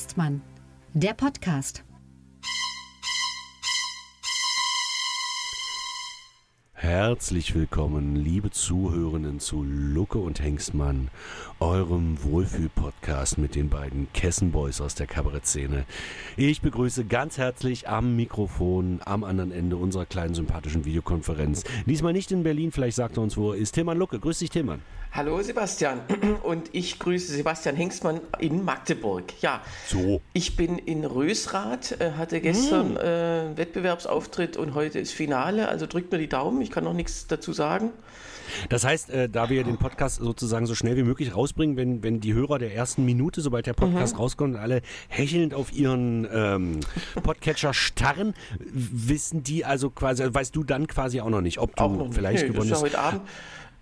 Hengstmann, der Podcast. Herzlich willkommen, liebe Zuhörenden zu Lucke und Hengstmann, eurem Wohlfühl-Podcast mit den beiden Kessenboys aus der Kabarettszene. Ich begrüße ganz herzlich am Mikrofon am anderen Ende unserer kleinen sympathischen Videokonferenz. Diesmal nicht in Berlin, vielleicht sagt er uns, wo er ist. Tilman Lucke, grüß dich Tilman. Hallo Sebastian und ich grüße Sebastian Hengstmann in Magdeburg. Ja, so. Ich bin in Rösrath, äh, hatte gestern hm. äh, Wettbewerbsauftritt und heute ist Finale, also drückt mir die Daumen, ich kann noch nichts dazu sagen. Das heißt, äh, da wir den Podcast sozusagen so schnell wie möglich rausbringen, wenn, wenn die Hörer der ersten Minute, sobald der Podcast mhm. rauskommt, alle hechelnd auf ihren ähm, Podcatcher starren, wissen die also quasi, weißt du dann quasi auch noch nicht, ob du vielleicht nee, gewonnen hast. Ja heute Abend.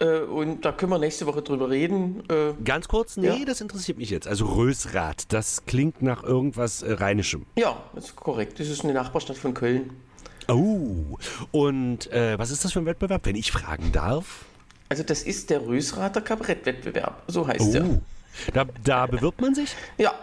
Äh, und da können wir nächste Woche drüber reden. Äh, Ganz kurz, nee, ja. das interessiert mich jetzt. Also Rösrath, das klingt nach irgendwas äh, Rheinischem. Ja, das ist korrekt. Das ist eine Nachbarstadt von Köln. Oh, und äh, was ist das für ein Wettbewerb, wenn ich fragen darf? Also das ist der Rösrather Kabarettwettbewerb, so heißt oh. der. Da, da bewirbt man sich? Ja,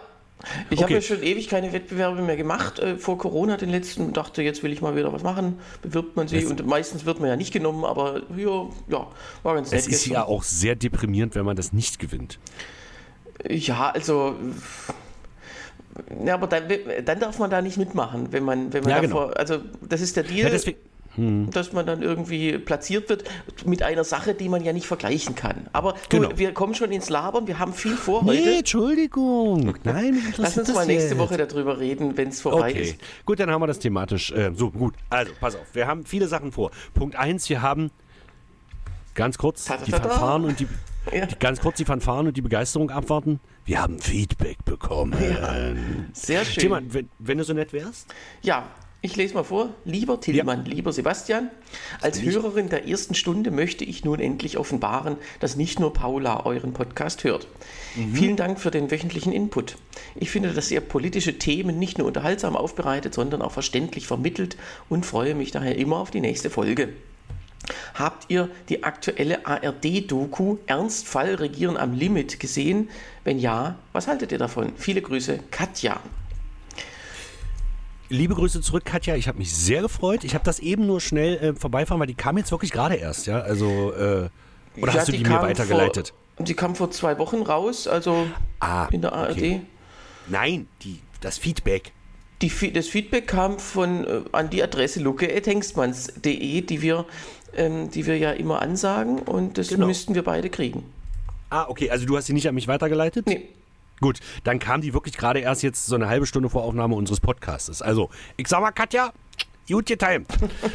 ich okay. habe ja schon ewig keine Wettbewerbe mehr gemacht äh, vor Corona, den letzten, dachte, jetzt will ich mal wieder was machen. Bewirbt man sich es und meistens wird man ja nicht genommen, aber ja, ja war ganz nett. Es ist gestern. ja auch sehr deprimierend, wenn man das nicht gewinnt. Ja, also. Ja, aber dann, dann darf man da nicht mitmachen, wenn man, wenn man ja, davor, genau. also das ist der Deal. Ja, deswegen, hm. dass man dann irgendwie platziert wird mit einer Sache, die man ja nicht vergleichen kann. Aber genau. du, wir kommen schon ins Labern, wir haben viel vor nee, heute. Entschuldigung. Nein, lass uns mal nächste jetzt. Woche darüber reden, wenn es vorbei okay. ist. Gut, dann haben wir das thematisch. Äh, so, gut. Also, pass auf, wir haben viele Sachen vor. Punkt 1, wir haben ganz kurz ta -ta -ta die Fanfaren und die, ja. die, ganz kurz die Fanfaren und die Begeisterung abwarten. Wir haben Feedback bekommen. Ja, sehr schön. Thema, wenn, wenn, du so nett wärst. Ja, ich lese mal vor. Lieber Tillmann, ja. lieber Sebastian, als Hörerin der ersten Stunde möchte ich nun endlich offenbaren, dass nicht nur Paula euren Podcast hört. Mhm. Vielen Dank für den wöchentlichen Input. Ich finde, dass ihr politische Themen nicht nur unterhaltsam aufbereitet, sondern auch verständlich vermittelt und freue mich daher immer auf die nächste Folge. Habt ihr die aktuelle ARD-Doku Ernstfall Regieren am Limit gesehen? Wenn ja, was haltet ihr davon? Viele Grüße, Katja. Liebe Grüße zurück, Katja. Ich habe mich sehr gefreut. Ich habe das eben nur schnell äh, vorbeifahren, weil die kam jetzt wirklich gerade erst, ja. Also äh, oder ja, hast du die, die mir weitergeleitet? Vor, die kam vor zwei Wochen raus, also ah, in der ARD. Okay. Nein, die, das Feedback. Die, das Feedback kam von äh, an die Adresse luke.hengstmanns.de, die wir, ähm, die wir ja immer ansagen und das genau. müssten wir beide kriegen. Ah, okay, also du hast sie nicht an mich weitergeleitet? Nee. Gut, dann kam die wirklich gerade erst jetzt so eine halbe Stunde vor Aufnahme unseres Podcasts. Also, ich sag mal, Katja, gut getimt.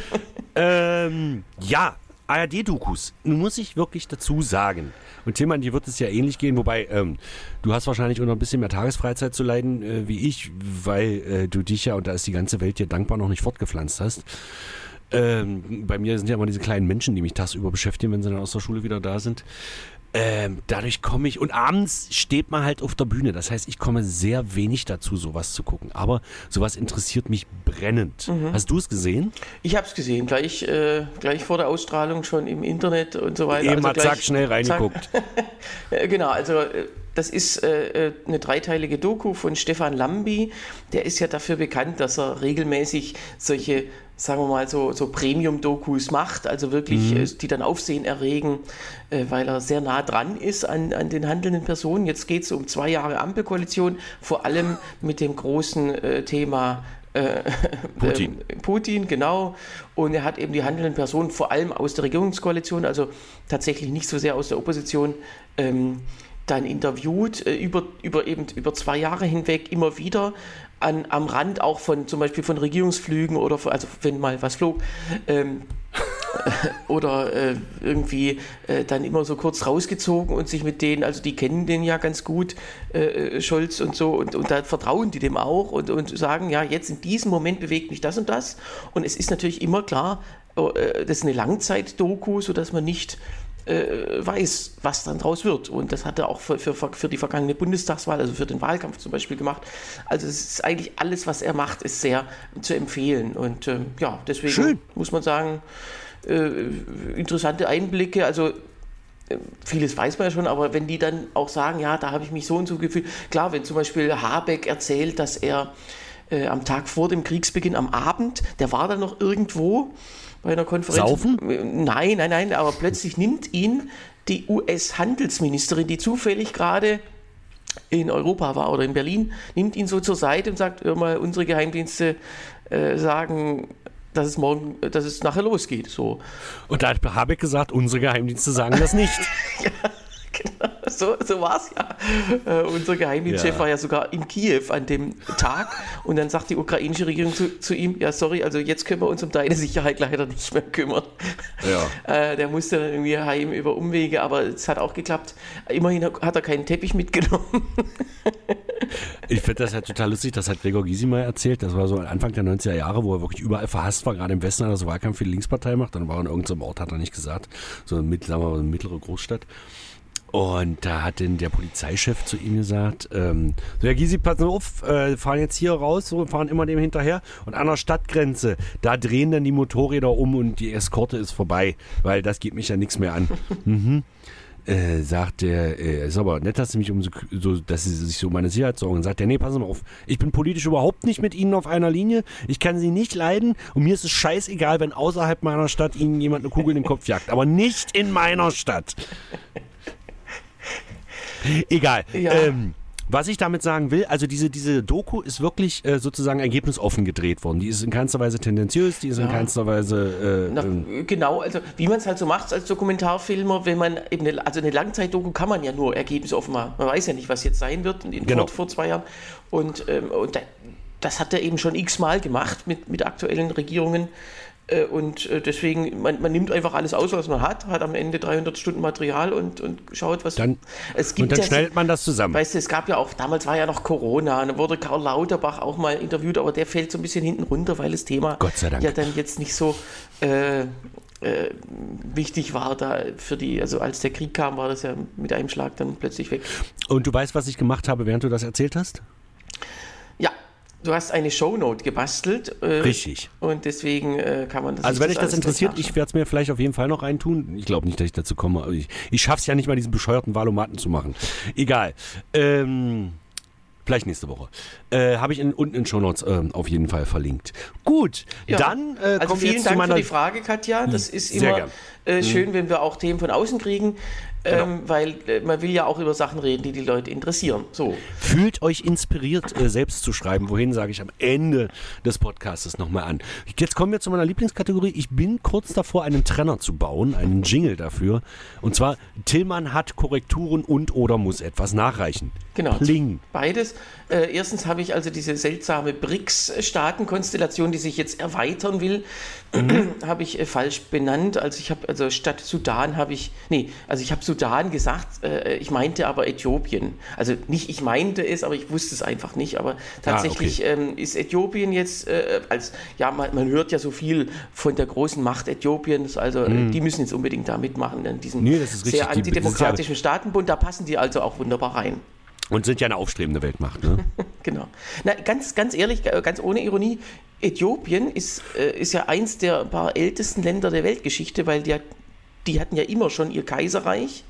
ähm, ja, ARD-Dokus. Nun muss ich wirklich dazu sagen, und Tilman, dir wird es ja ähnlich gehen, wobei ähm, du hast wahrscheinlich unter ein bisschen mehr Tagesfreizeit zu leiden äh, wie ich, weil äh, du dich ja, und da ist die ganze Welt dir dankbar, noch nicht fortgepflanzt hast. Ähm, bei mir sind ja immer diese kleinen Menschen, die mich tagsüber beschäftigen, wenn sie dann aus der Schule wieder da sind. Ähm, dadurch komme ich, und abends steht man halt auf der Bühne. Das heißt, ich komme sehr wenig dazu, sowas zu gucken. Aber sowas interessiert mich brennend. Mhm. Hast du es gesehen? Ich habe es gesehen, gleich, äh, gleich vor der Ausstrahlung schon im Internet und so weiter. Eben also gleich, zack, schnell reingeguckt. genau, also äh, das ist äh, äh, eine dreiteilige Doku von Stefan Lambi. Der ist ja dafür bekannt, dass er regelmäßig solche, sagen wir mal, so, so Premium-Dokus macht, also wirklich, mhm. äh, die dann Aufsehen erregen, äh, weil er sehr nah dran ist an, an den handelnden Personen. Jetzt geht es um zwei Jahre Ampelkoalition, vor allem mit dem großen äh, Thema äh, Putin. Putin, genau. Und er hat eben die handelnden Personen vor allem aus der Regierungskoalition, also tatsächlich nicht so sehr aus der Opposition, ähm, dann interviewt, äh, über, über eben über zwei Jahre hinweg immer wieder an, am Rand auch von zum Beispiel von Regierungsflügen oder von, also wenn mal was flog. Ähm, oder äh, irgendwie äh, dann immer so kurz rausgezogen und sich mit denen, also die kennen den ja ganz gut, äh, Scholz und so, und, und da vertrauen die dem auch und, und sagen, ja, jetzt in diesem Moment bewegt mich das und das. Und es ist natürlich immer klar, äh, das ist eine Langzeit-Doku, sodass man nicht äh, weiß, was dann draus wird. Und das hat er auch für, für, für, die vergangene Bundestagswahl, also für den Wahlkampf zum Beispiel gemacht. Also es ist eigentlich alles, was er macht, ist sehr zu empfehlen. Und äh, ja, deswegen Schön. muss man sagen, äh, interessante Einblicke. Also vieles weiß man ja schon, aber wenn die dann auch sagen, ja, da habe ich mich so und so gefühlt. Klar, wenn zum Beispiel Habeck erzählt, dass er äh, am Tag vor dem Kriegsbeginn, am Abend, der war dann noch irgendwo bei einer Konferenz. Saufen? Nein, nein, nein, aber plötzlich nimmt ihn die US-Handelsministerin, die zufällig gerade in Europa war oder in Berlin, nimmt ihn so zur Seite und sagt, hör mal, unsere Geheimdienste äh, sagen, dass es morgen, dass es nachher losgeht. So. Und da hat Habeck gesagt, unsere Geheimdienste sagen das nicht. ja, genau, so, so war es ja. Äh, unser Geheimdienstchef Ja. war ja sogar in Kiew an dem Tag und dann sagt die ukrainische Regierung zu, zu ihm, ja sorry, also jetzt können wir uns um deine Sicherheit leider nicht mehr kümmern. Ja. Äh, der musste dann irgendwie heim über Umwege, aber es hat auch geklappt. Immerhin hat er keinen Teppich mitgenommen. Ich finde das halt total lustig, das hat Gregor Gysi mal erzählt. Das war so Anfang der 90er Jahre, wo er wirklich überall verhasst war. Gerade im Westen hat er so Wahlkampf für die Linkspartei macht. Dann war er in irgendeinem Ort, hat er nicht gesagt. So eine mittlere Großstadt. Und da hat denn der Polizeichef zu ihm gesagt, ähm, so Herr Gysi, passen auf, äh, fahren jetzt hier raus, so, fahren immer dem hinterher. Und an der Stadtgrenze, da drehen dann die Motorräder um und die Eskorte ist vorbei, weil das geht mich ja nichts mehr an. mhm äh, sagt der, äh, ist aber nett, dass sie mich um so, so, dass sie sich so um meine Sicherheit sorgen. Sagt der, nee, passen Sie mal auf, ich bin politisch überhaupt nicht mit Ihnen auf einer Linie, ich kann Sie nicht leiden und mir ist es scheißegal, wenn außerhalb meiner Stadt Ihnen jemand eine Kugel in den Kopf jagt, aber nicht in meiner Stadt. Egal. Ja. Ähm, was ich damit sagen will, also diese, diese Doku ist wirklich äh, sozusagen ergebnisoffen gedreht worden. Die ist in keinster Weise tendenziös, die ist in Ja. keinster Weise äh, Na, ähm, genau, also wie man es halt so macht als Dokumentarfilmer, wenn man eben eine, also eine Langzeitdoku kann man ja nur ergebnisoffen machen. Man weiß ja nicht, was jetzt sein wird in, Genau. vor, vor zwei Jahren. Und, ähm, und da, das hat er eben schon x-mal gemacht mit, mit aktuellen Regierungen. Äh, Und äh, deswegen, man, man nimmt einfach alles aus, was man hat, hat am Ende 300 Stunden Material und, und schaut, was Dann- es und dann ja- schneidet man das zusammen. Weißt du, es gab ja auch, damals war ja noch Corona, und da wurde Karl Lauterbach auch mal interviewt, aber der fällt so ein bisschen hinten runter, weil das Thema Gott sei Dank. ja dann jetzt nicht so äh, äh, wichtig war da für die, also als der Krieg kam, war das ja mit einem Schlag dann plötzlich weg. Und du weißt, was ich gemacht habe, während du das erzählt hast? Du hast eine Shownote gebastelt. Äh, Richtig. Und deswegen äh, kann man das Also wenn dich das interessiert, ich werde es mir vielleicht auf jeden Fall noch reintun. Ich glaube nicht, dass ich dazu komme. Ich, ich schaffe es ja nicht mal, diesen bescheuerten Valomaten zu machen. Egal. Ähm, vielleicht nächste Woche. Äh, Habe ich in, unten in Shownotes ähm, auf jeden Fall verlinkt. Gut, Ja. dann äh, Also kommen vielen jetzt zu Dank meiner... für die Frage, Katja. Das ist Sehr immer äh, schön, wenn wir auch Themen von außen kriegen, Genau. ähm, weil äh, man will ja auch über Sachen reden, die die Leute interessieren. So. Fühlt euch inspiriert, äh, selbst zu schreiben. Wohin sage ich am Ende des Podcasts nochmal an. Jetzt kommen wir zu meiner Lieblingskategorie. Ich bin kurz davor, einen Trenner zu bauen, einen Jingle dafür. Und zwar, Tillmann hat Korrekturen und oder muss etwas nachreichen. Genau. Pling. Beides. Äh, erstens habe ich also diese seltsame BRICS-Staatenkonstellation, die sich jetzt erweitern will, habe ich äh, falsch benannt. Also ich habe, also statt Sudan habe ich, nee, also ich habe Sudan gesagt, äh, ich meinte aber Äthiopien. Also nicht ich meinte es, aber ich wusste es einfach nicht. Aber tatsächlich ähm, ist Äthiopien jetzt äh, als, ja, man, man hört ja so viel von der großen Macht Äthiopiens, also äh, die müssen jetzt unbedingt da mitmachen in diesem Nee, das ist richtig. sehr antidemokratischen Staatenbund. Da passen die also auch wunderbar rein. Und sind ja eine aufstrebende Weltmacht. Ne? Genau. Na, ganz, ganz ehrlich, äh, ganz ohne Ironie, Äthiopien ist, äh, ist ja eins der paar ältesten Länder der Weltgeschichte, weil die, hat- die hatten ja immer schon ihr Kaiserreich.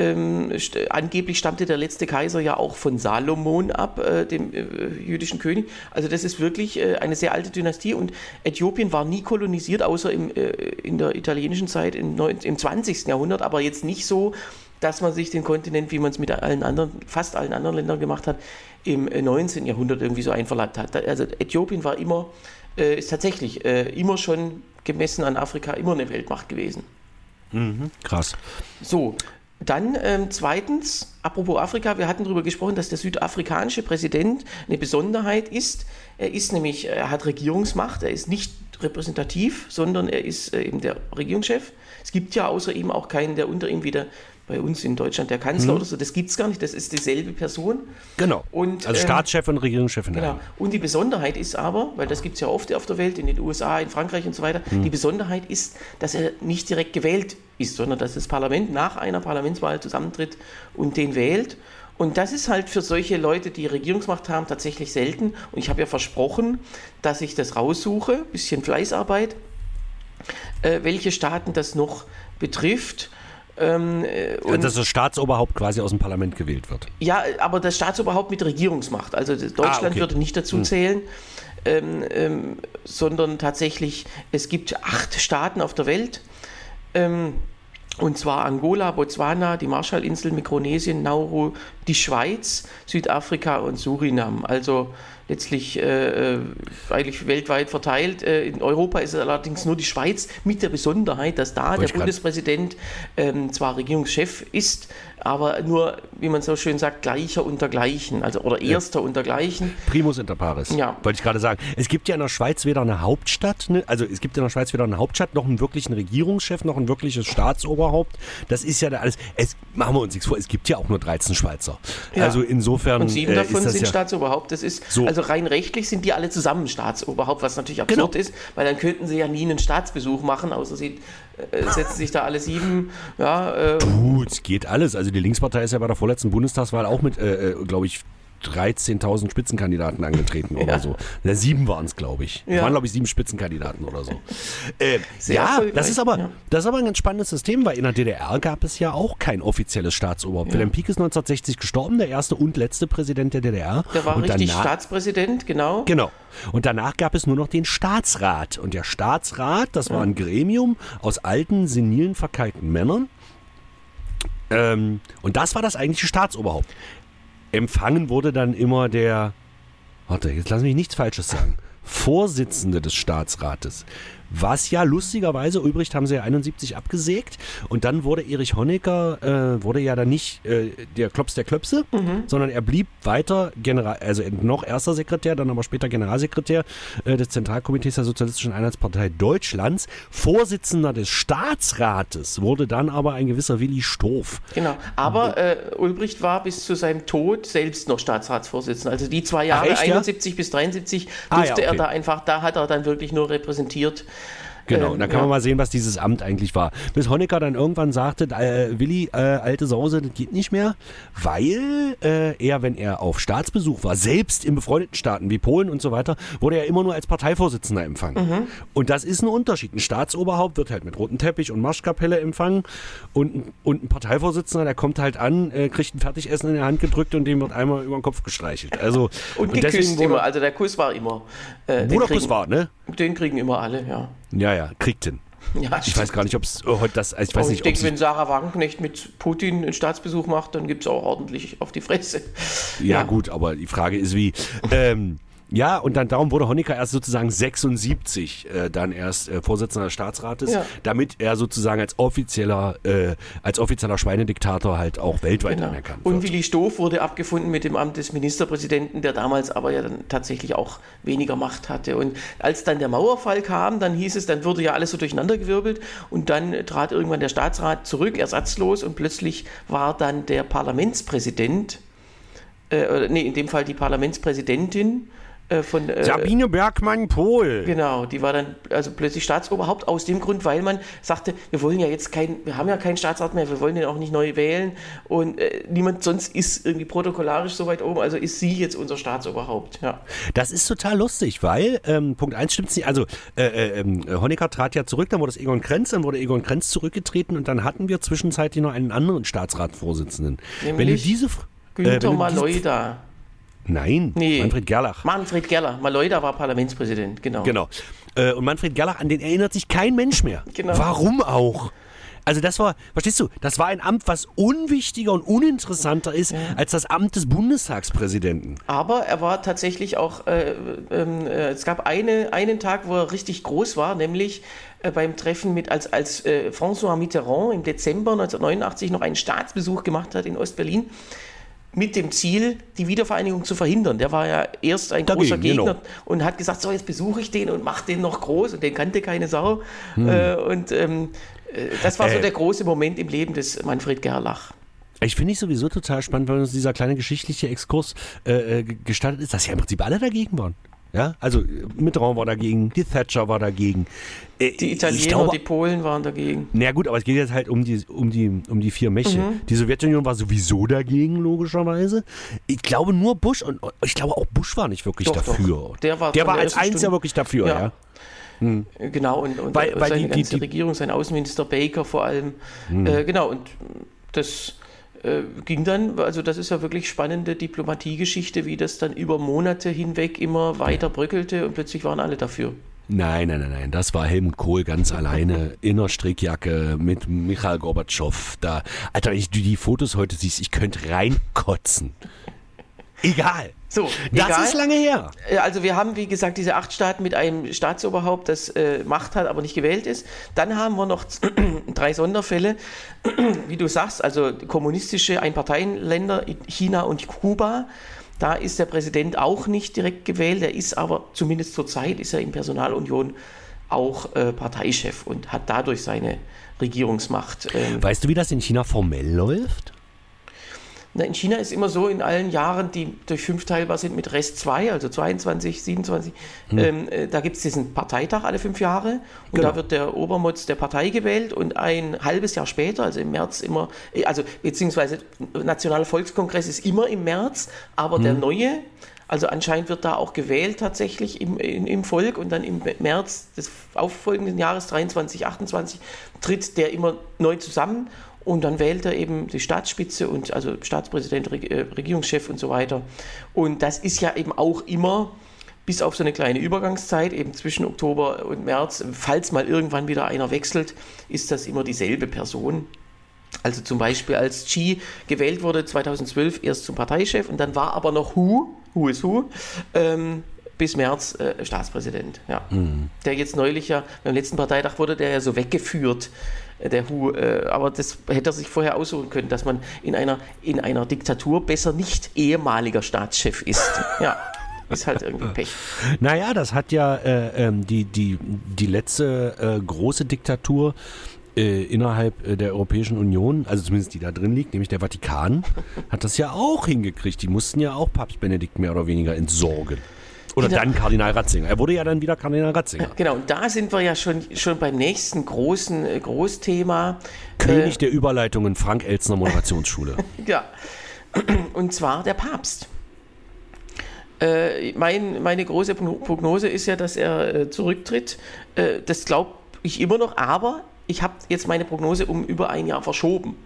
Ähm, st angeblich stammte der letzte Kaiser ja auch von Salomon ab, äh, dem äh, jüdischen König. Also das ist wirklich äh, eine sehr alte Dynastie und Äthiopien war nie kolonisiert, außer im, äh, in der italienischen Zeit im, im 20. Jahrhundert, aber jetzt nicht so, dass man sich den Kontinent, wie man es mit allen anderen, fast allen anderen Ländern gemacht hat, im äh, 19. Jahrhundert irgendwie so einverleibt hat. Also Äthiopien war immer, äh, ist tatsächlich äh, immer schon gemessen an Afrika immer eine Weltmacht gewesen. Krass. So, dann ähm, zweitens, apropos Afrika, wir hatten darüber gesprochen, dass der südafrikanische Präsident eine Besonderheit ist. Er ist nämlich, er hat Regierungsmacht, er ist nicht repräsentativ, sondern er ist äh, eben der Regierungschef. Es gibt ja außer ihm auch keinen, der unter ihm wieder bei uns in Deutschland der Kanzler oder so, das gibt es gar nicht, das ist dieselbe Person. Genau. Und, also ähm, Staatschef und Regierungschefin. Genau. Und die Besonderheit ist aber, weil das gibt es ja oft auf der Welt, in den USA, in Frankreich und so weiter, die Besonderheit ist, dass er nicht direkt gewählt ist, sondern dass das Parlament nach einer Parlamentswahl zusammentritt und den wählt. Und das ist halt für solche Leute, die Regierungsmacht haben, tatsächlich selten. Und ich habe ja versprochen, dass ich das raussuche, bisschen Fleißarbeit, äh, welche Staaten das noch betrifft. Ähm, äh, und dass das Staatsoberhaupt quasi aus dem Parlament gewählt wird. Ja, aber das Staatsoberhaupt mit Regierungsmacht. Also Deutschland Ah, okay. würde nicht dazu zählen, ähm, ähm, sondern tatsächlich, es gibt acht Staaten auf der Welt. Ähm, und zwar Angola, Botswana, die Marshallinseln, Mikronesien, Nauru, die Schweiz, Südafrika und Surinam. Also letztlich äh, äh, eigentlich weltweit verteilt. Äh, in Europa ist es allerdings nur die Schweiz mit der Besonderheit, dass da der Bundespräsident ähm, zwar Regierungschef ist, aber nur, wie man so schön sagt, gleicher unter gleichen, also oder erster unter gleichen. Primus inter pares. Ja. Wollte ich gerade sagen. Es gibt ja in der Schweiz weder eine Hauptstadt, ne, also es gibt in der Schweiz weder eine Hauptstadt, noch einen wirklichen Regierungschef, noch ein wirkliches Staatsoberhaupt. Das ist ja alles. Es, machen wir uns nichts vor, es gibt ja auch nur 13 Schweizer. Ja. Also insofern. Und sieben äh, davon das sind ja, Staatsoberhaupt. Das ist, So. also rein rechtlich sind die alle zusammen Staatsoberhaupt, was natürlich absurd Genau. ist, weil dann könnten sie ja nie einen Staatsbesuch machen, außer sie äh, setzen sich da alle sieben, ja, äh, Puh, es geht alles. Also die Linkspartei ist ja bei der vorletzten Bundestagswahl auch mit, äh, äh, glaube ich, 13.000 Spitzenkandidaten angetreten oder so. Ja, sieben waren es, glaube ich. Es Ja. waren, glaube ich, sieben Spitzenkandidaten oder so. Äh, Sehr ja, das ist, aber, ja. das ist aber ein ganz spannendes System, weil in der DDR gab es ja auch kein offizielles Staatsoberhaupt. Wilhelm Pieck ist 1960 gestorben, der erste und letzte Präsident der DDR. der war und richtig danach, Staatspräsident, genau. Genau. Und danach gab es nur noch den Staatsrat. Und der Staatsrat, das war ein Gremium aus alten, senilen, verkalkten Männern. Ähm, und das war das eigentliche Staatsoberhaupt. Empfangen wurde dann immer der, warte, jetzt lass mich nichts Falsches sagen, Vorsitzende des Staatsrates. Was ja lustigerweise, Ulbricht haben sie ja 71 abgesägt und dann wurde Erich Honecker, äh, wurde ja dann nicht äh, der Klops der Klöpse, sondern er blieb weiter General, also noch erster Sekretär, dann aber später Generalsekretär äh, des Zentralkomitees der Sozialistischen Einheitspartei Deutschlands. Vorsitzender des Staatsrates wurde dann aber ein gewisser Willi Stoff. Genau. Aber äh, Ulbricht war bis zu seinem Tod selbst noch Staatsratsvorsitzender. Also die zwei Ach, Jahre, echt, ja? 71 bis 73, Ah, ja, durfte er okay. da einfach, da hat er dann wirklich nur repräsentiert. Genau, Ähm, und da kann ja. man mal sehen, was dieses Amt eigentlich war. Bis Honecker dann irgendwann sagte, äh, Willi, äh, alte Sause, das geht nicht mehr, weil äh, er, wenn er auf Staatsbesuch war, selbst in befreundeten Staaten wie Polen und so weiter, wurde er immer nur als Parteivorsitzender empfangen. Mhm. Und das ist ein Unterschied. Ein Staatsoberhaupt wird halt mit rotem Teppich und Marschkapelle empfangen und, ein- und ein Parteivorsitzender, der kommt halt an, äh, kriegt ein Fertigessen in die Hand gedrückt und dem wird einmal über den Kopf gestreichelt. Also, Und, deswegen geküsst wurde- immer. Also der Kuss war immer. Äh, den Wo der Kuss kriegen- war, ne? Den kriegen immer alle, ja. Ja, ja, kriegten. ja Ich weiß gar nicht, ob es heute das, ich weiß nicht, ich ob denke, wenn Sarah Wagenknecht mit Putin einen Staatsbesuch macht, dann gibt es auch ordentlich auf die Fresse. Ja, gut, aber die Frage ist wie. Ähm, ja, und dann darum wurde Honecker erst sozusagen 76 äh, dann erst äh, Vorsitzender des Staatsrates, Ja. damit er sozusagen als offizieller, äh, als offizieller Schweinediktator halt auch weltweit Genau. anerkannt Und wird. Willi Stoff wurde abgefunden mit dem Amt des Ministerpräsidenten, der damals aber ja dann tatsächlich auch weniger Macht hatte. Und als dann der Mauerfall kam, dann hieß es, dann wurde ja alles so durcheinandergewirbelt und dann trat irgendwann der Staatsrat zurück, ersatzlos, und plötzlich war dann der Parlamentspräsident, äh, nee, in dem Fall die Parlamentspräsidentin äh, von äh, Sabine Bergmann-Pohl. Genau, die war dann also plötzlich Staatsoberhaupt aus dem Grund, weil man sagte, wir wollen ja jetzt kein, wir haben ja keinen Staatsrat mehr, wir wollen den auch nicht neu wählen und äh, niemand sonst ist irgendwie protokollarisch so weit oben, also ist sie jetzt unser Staatsoberhaupt. Ja, Das ist total lustig, weil ähm, Punkt 1 stimmt nicht. Also äh, äh, ähm, Honecker trat ja zurück, dann wurde es Egon Krenz, dann wurde Egon Krenz zurückgetreten und dann hatten wir zwischenzeitlich noch einen anderen Staatsratsvorsitzenden. wenn du Nämlich diese äh, Günther diese- Maloida. Nein, Nee. Manfred Gerlach. Manfred Gerler. Maloida war Parlamentspräsident, genau. Genau. Äh, und Manfred Gerlach, an den erinnert sich kein Mensch mehr. Genau. Warum auch? Also das war, verstehst du, das war ein Amt, was unwichtiger und uninteressanter ist als das Amt des Bundestagspräsidenten. Aber er war tatsächlich auch, äh, ähm, äh, es gab eine, einen Tag, wo er richtig groß war, nämlich äh, beim Treffen mit, als, als äh, François Mitterrand im Dezember 1989 noch einen Staatsbesuch gemacht hat in Ostberlin. Mit dem Ziel, die Wiedervereinigung zu verhindern. Der war ja erst ein Dagegen, großer Gegner genau. und hat gesagt, so jetzt besuche ich den und mache den noch groß und den kannte keine Sau. Hm. Äh, und ähm, äh, das war so Äh. der große Moment im Leben des Manfred Gerlach. Ich finde ich sowieso total spannend, weil uns dieser kleine geschichtliche Exkurs äh, gestartet ist, dass ja im Prinzip alle dagegen waren. Ja, also äh, Mitterrand war dagegen, die Thatcher war dagegen. Äh, Die Italiener, glaube, die Polen waren dagegen. Na gut, aber es geht jetzt halt um die, um die, um die vier Mächte. Mhm. Die Sowjetunion war sowieso dagegen, logischerweise. Ich glaube nur Bush und ich glaube auch Bush war nicht wirklich Doch, doch. dafür. Der war der war der als einziger wirklich dafür, ja. Ja. Hm. Genau, und, und weil, weil seine die, ganze die, Regierung, sein Außenminister Baker vor allem. Hm. Äh, genau, und das äh, ging dann, also das ist ja wirklich spannende Diplomatiegeschichte, wie das dann über Monate hinweg immer weiter bröckelte und plötzlich waren alle dafür. Nein, nein, nein, nein. Das war Helmut Kohl ganz alleine in der Strickjacke mit Michael Gorbatschow. Da, Alter, wenn du die Fotos heute siehst, ich könnte reinkotzen. Egal. So, das egal. ist lange her. Äh, also wir haben, wie gesagt, diese acht Staaten mit einem Staatsoberhaupt, das äh, Macht hat, aber nicht gewählt ist. Dann haben wir noch drei Sonderfälle, wie du sagst, also kommunistische Einparteienländer, China und Kuba. Da ist der Präsident auch nicht direkt gewählt, er ist aber zumindest zur Zeit ist er in Personalunion auch äh, Parteichef und hat dadurch seine Regierungsmacht. Ähm. Weißt du, wie das in China formell läuft? Na, in China ist immer so, in allen Jahren, die durch fünf teilbar sind mit Rest 2, also 22, 27, hm. ähm, äh, da gibt es diesen Parteitag alle fünf Jahre und genau. da wird der Obermotz der Partei gewählt und ein halbes Jahr später, also im März immer, äh, also beziehungsweise Nationaler Volkskongress ist immer im März, aber hm. der neue, also anscheinend wird da auch gewählt tatsächlich im, im, im Volk und dann im März des auffolgenden Jahres 23, 28 tritt der immer neu zusammen und dann wählt er eben die Staatsspitze und also Staatspräsident, äh, Regierungschef und so weiter. Und das ist ja eben auch immer bis auf so eine kleine Übergangszeit, eben zwischen Oktober und März, falls mal irgendwann wieder einer wechselt, ist das immer dieselbe Person. Also zum Beispiel als Xi gewählt wurde 2012 erst zum Parteichef und dann war aber noch Hu, Hu ist Hu, ähm, bis März äh, Staatspräsident. Ja. Mhm. Der jetzt neulich ja, beim letzten Parteitag wurde der ja so weggeführt der Hu. Äh, aber das hätte er sich vorher aussuchen können, dass man in einer, in einer Diktatur besser nicht ehemaliger Staatschef ist. ja. Ist halt irgendwie Pech. Naja, das hat ja äh, ähm, die, die, die letzte äh, große Diktatur äh, innerhalb äh, der Europäischen Union, also zumindest die da drin liegt, nämlich der Vatikan, hat das ja auch hingekriegt. Die mussten ja auch Papst Benedikt mehr oder weniger entsorgen. Oder genau. dann Kardinal Ratzinger. Er wurde ja dann wieder Kardinal Ratzinger. Genau, und da sind wir ja schon, schon beim nächsten großen äh, Großthema. König äh, der Überleitungen, Frank Elzner Moderationsschule. ja, und zwar der Papst. Äh, mein, meine große Prognose ist ja, dass er äh, zurücktritt. Äh, das glaube ich immer noch, aber ich habe jetzt meine Prognose um über ein Jahr verschoben.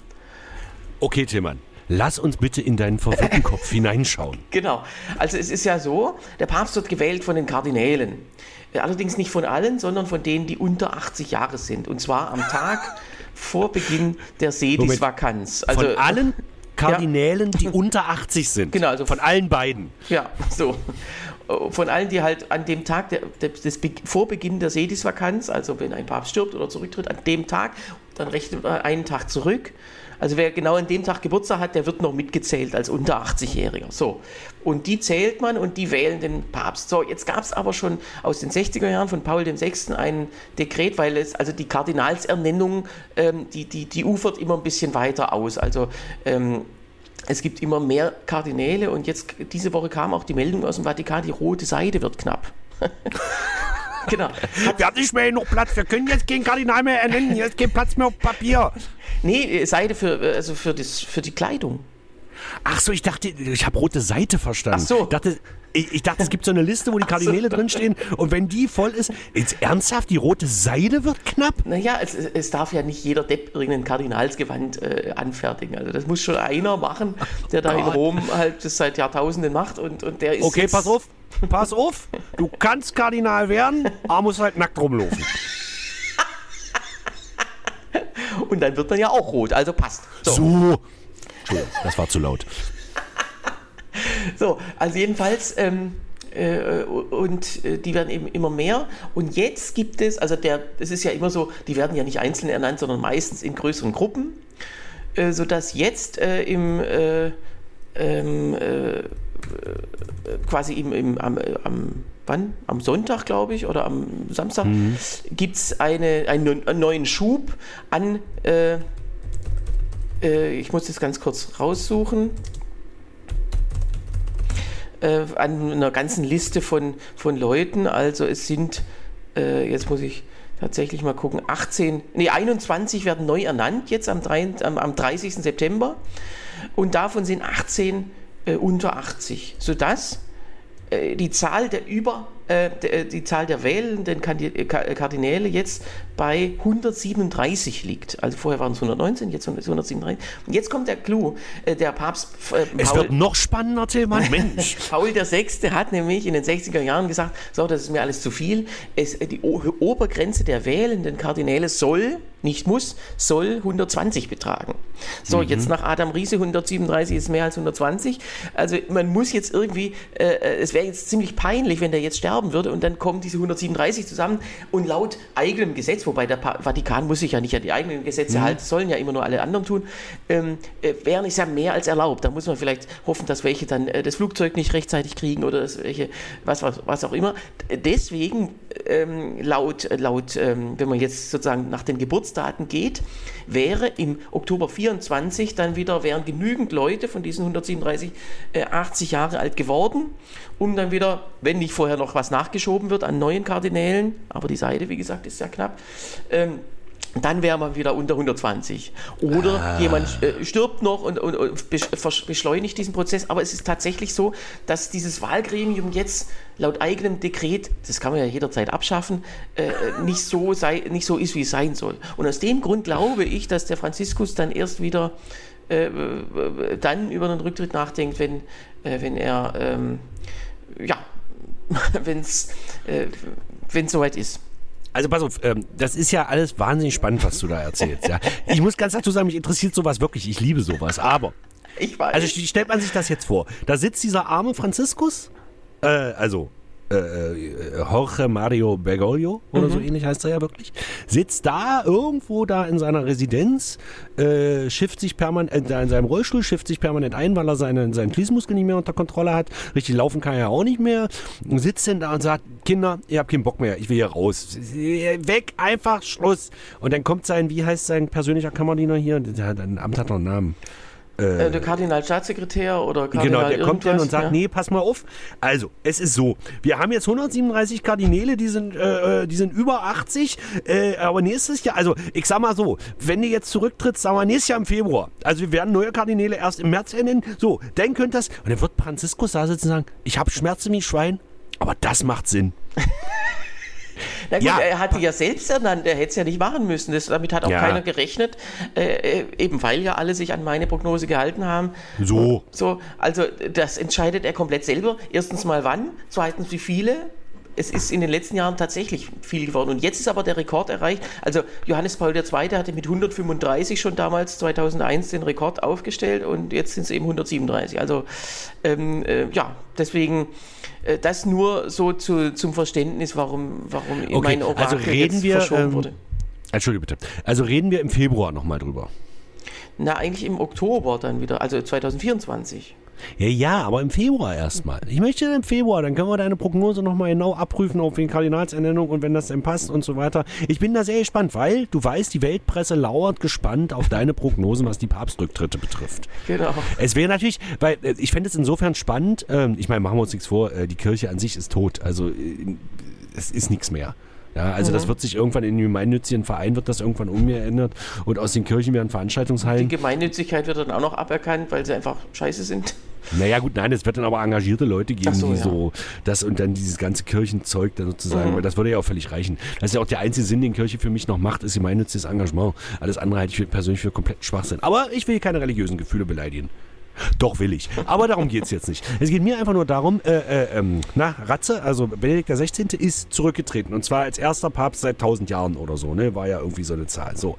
Okay, Tillmann. Lass uns bitte in deinen verwirrten Kopf hineinschauen. Genau. Also es ist ja so, der Papst wird gewählt von den Kardinälen. Allerdings nicht von allen, sondern von denen, die unter 80 Jahre sind. Und zwar am Tag vor Beginn der Sedisvakanz. Also, von allen Kardinälen, ja. die unter 80 sind. Genau, also von allen beiden. Ja, so. Von allen, die halt an dem Tag der, des Be vor Beginn der Sedisvakanz, also wenn ein Papst stirbt oder zurücktritt, an dem Tag, dann rechnet man einen Tag zurück also wer genau an dem Tag Geburtstag hat, der wird noch mitgezählt als unter 80-Jähriger. So. Und die zählt man und die wählen den Papst. So, jetzt gab es aber schon aus den 60er Jahren von Paul VI. ein Dekret, weil es, also die Kardinalsernennung, ähm, die, die, die ufert immer ein bisschen weiter aus. Also ähm, es gibt immer mehr Kardinäle und jetzt diese Woche kam auch die Meldung aus dem Vatikan, die rote Seide wird knapp. genau. Wir haben nicht mehr genug Platz. Wir können jetzt keinen Kardinal mehr ernennen. Jetzt gibt Platz mehr auf Papier. Nee, Seide für, also für, das, für die Kleidung. Ach so, ich dachte, ich habe rote Seite verstanden. Ach so. Ich dachte, ich, ich dachte, es gibt so eine Liste, wo die Kardinäle so. drinstehen und wenn die voll ist, jetzt ernsthaft, die rote Seide wird knapp? Naja, es, es darf ja nicht jeder Depp irgendein Kardinalsgewand äh, anfertigen. Also das muss schon einer machen, der da in Rom halt das seit Jahrtausenden macht und, und der ist Okay, pass auf, pass auf, du kannst Kardinal werden, aber musst halt nackt rumlaufen. Und dann wird man ja auch rot, also passt. So. so. Entschuldigung, das war zu laut. so, also jedenfalls, ähm, äh, und äh, die werden eben immer mehr. Und jetzt gibt es, also der, es ist ja immer so, die werden ja nicht einzeln ernannt, sondern meistens in größeren Gruppen, äh, sodass jetzt äh, im äh, ähm, äh, quasi im, im, am, am wann? Am Sonntag, glaube ich, oder am Samstag, mhm. gibt es eine, einen, einen, neuen Schub an, äh, äh, ich muss das ganz kurz raussuchen, äh, an einer ganzen Liste von, von Leuten. Also es sind, äh, jetzt muss ich tatsächlich mal gucken, 18, nee, 21 werden neu ernannt, jetzt am, 3, am, am 30. September. Und davon sind 18 äh, unter 80, sodass äh, die Zahl der über äh, äh, die Zahl der wählenden äh, Kardinäle jetzt bei 137 liegt. Also vorher waren es 119, jetzt sind es 137. Und jetzt kommt der Clou. Der Papst. Äh, es wird noch spannender, Tillmann. Mensch. Paul VI. hat nämlich in den 60er Jahren gesagt: So, das ist mir alles zu viel. Es, die Obergrenze der wählenden Kardinäle soll nicht muss, soll 120 betragen. So, mhm. jetzt nach Adam Riese 137 ist mehr als 120. Also man muss jetzt irgendwie, äh, äh, es wäre jetzt ziemlich peinlich, wenn der jetzt sterben würde und dann kommen diese 137 zusammen und laut eigenem Gesetz, wobei der Vatikan muss sich ja nicht an die eigenen Gesetze mhm. halten, sollen ja immer nur alle anderen tun, ähm, äh, wären es ja mehr als erlaubt. Da muss man vielleicht hoffen, dass welche dann äh, das Flugzeug nicht rechtzeitig kriegen oder dass welche, was, was, was auch immer. Deswegen ähm, laut, laut ähm, wenn man jetzt sozusagen nach den Geburtsdaten geht, wäre im Oktober 24 dann wieder, wären genügend Leute von diesen 137 äh, 80 Jahre alt geworden, um dann wieder, wenn nicht vorher noch was nachgeschoben wird an neuen Kardinälen, aber die Seite, wie gesagt, ist sehr knapp, ähm, dann wäre man wieder unter 120. Oder ah. jemand äh, stirbt noch und, und, und, beschleunigt diesen Prozess. Aber es ist tatsächlich so, dass dieses Wahlgremium jetzt laut eigenem Dekret, das kann man ja jederzeit abschaffen, äh, nicht, so sei, nicht so ist, wie es sein soll. Und aus dem Grund glaube ich, dass der Franziskus dann erst wieder äh, dann über den Rücktritt nachdenkt, wenn, äh, wenn er, ähm, ja, wenn es äh, soweit ist. Also pass auf, ähm, das ist ja alles wahnsinnig spannend, was du da erzählst. Ja. Ich muss ganz dazu sagen, mich interessiert sowas wirklich. Ich liebe sowas. Aber, ich weiß. also stellt man sich das jetzt vor. Da sitzt dieser arme Franziskus, äh, also Jorge Mario Bergoglio oder mhm. so ähnlich heißt er ja wirklich, sitzt da irgendwo da in seiner Residenz, äh, schifft sich permanent, äh, in seinem Rollstuhl schifft sich permanent ein, weil er seine, seinen Schließmuskel nicht mehr unter Kontrolle hat. Richtig laufen kann er ja auch nicht mehr. Und sitzt dann da und sagt, Kinder, ihr habt keinen Bock mehr, ich will hier raus. Weg, einfach Schluss. Und dann kommt sein, wie heißt sein persönlicher Kammerdiener hier? Der hat ein Amt hat noch einen Namen. Äh, der Kardinalstaatssekretär oder Kardinal Genau, der kommt dann und sagt, ja. nee, pass mal auf. Also, es ist so, wir haben jetzt 137 Kardinäle, die sind, äh, äh, die sind über 80, äh, aber nächstes Jahr, also ich sag mal so, wenn du jetzt zurücktrittst, sagen wir nächstes Jahr im Februar, also wir werden neue Kardinäle erst im März ernennen, so, dann könnte das, und dann wird Franziskus da sitzen und sagen, ich habe Schmerzen wie Schwein, aber das macht Sinn. Na gut, ja. er hat die ja selbst ernannt, er hätte es ja nicht machen müssen. Das, damit hat auch ja. keiner gerechnet, äh, äh, eben weil ja alle sich an meine Prognose gehalten haben. So. so. Also das entscheidet er komplett selber. Erstens mal wann, zweitens wie viele, es ist in den letzten Jahren tatsächlich viel geworden. Und jetzt ist aber der Rekord erreicht. Also Johannes Paul II. hatte mit 135 schon damals 2001 den Rekord aufgestellt und jetzt sind es eben 137. Also ähm, äh, ja, deswegen äh, das nur so zu, zum Verständnis, warum, warum okay. meine Orakel also reden wir, verschoben ähm, wurde. Entschuldige bitte. Also reden wir im Februar nochmal drüber. Na, eigentlich im Oktober dann wieder, also 2024. Ja, ja, aber im Februar erstmal. Ich möchte im Februar, dann können wir deine Prognose nochmal genau abprüfen auf den Kardinalsernennung und wenn das dann passt und so weiter. Ich bin da sehr gespannt, weil du weißt, die Weltpresse lauert gespannt auf deine Prognosen, was die Papstrücktritte betrifft. Genau. Es wäre natürlich, weil äh, ich fände es insofern spannend, ähm, ich meine, machen wir uns nichts vor, äh, die Kirche an sich ist tot. Also äh, es ist nichts mehr. Ja, also mhm. das wird sich irgendwann in den gemeinnützigen Verein wird das irgendwann umgeändert und aus den Kirchen werden Veranstaltungshallen. Die Gemeinnützigkeit wird dann auch noch aberkannt, weil sie einfach scheiße sind. Naja, gut, nein, es wird dann aber engagierte Leute geben, so, die ja. so das und dann dieses ganze Kirchenzeug dann sozusagen, mhm. weil das würde ja auch völlig reichen. Das ist ja auch der einzige Sinn, den Kirche für mich noch macht, ist gemeinnütziges Engagement. Alles andere halte ich persönlich für komplett Schwachsinn. Aber ich will keine religiösen Gefühle beleidigen. Doch will ich. Aber darum geht es jetzt nicht. Es geht mir einfach nur darum, äh, äh, ähm, na, Ratze, also Benedikt XVI. ist zurückgetreten. Und zwar als erster Papst seit 1000 Jahren oder so, ne? War ja irgendwie so eine Zahl. So.